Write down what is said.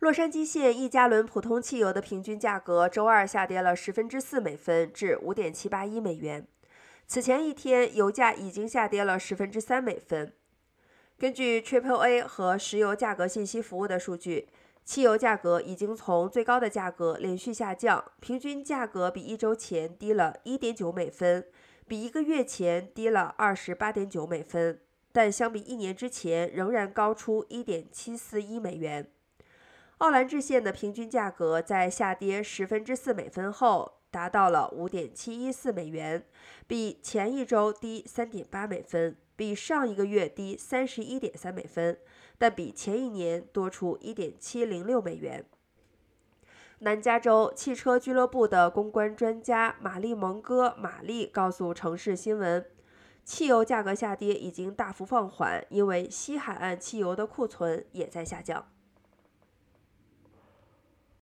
洛杉矶县一加仑普通汽油的平均价格周二下跌了十分之四美分，至五点七八一美元。此前一天，油价已经下跌了十分之三美分。根据 Triple A 和石油价格信息服务的数据，汽油价格已经从最高的价格连续下降，平均价格比一周前低了一点九美分，比一个月前低了二十八点九美分，但相比一年之前仍然高出一点七四一美元。奥兰治县的平均价格在下跌十分之四美分后，达到了五点七一四美元，比前一周低三点八美分，比上一个月低三十一点三美分，但比前一年多出一点七零六美元。南加州汽车俱乐部的公关专家玛丽蒙哥玛丽告诉城市新闻，汽油价格下跌已经大幅放缓，因为西海岸汽油的库存也在下降。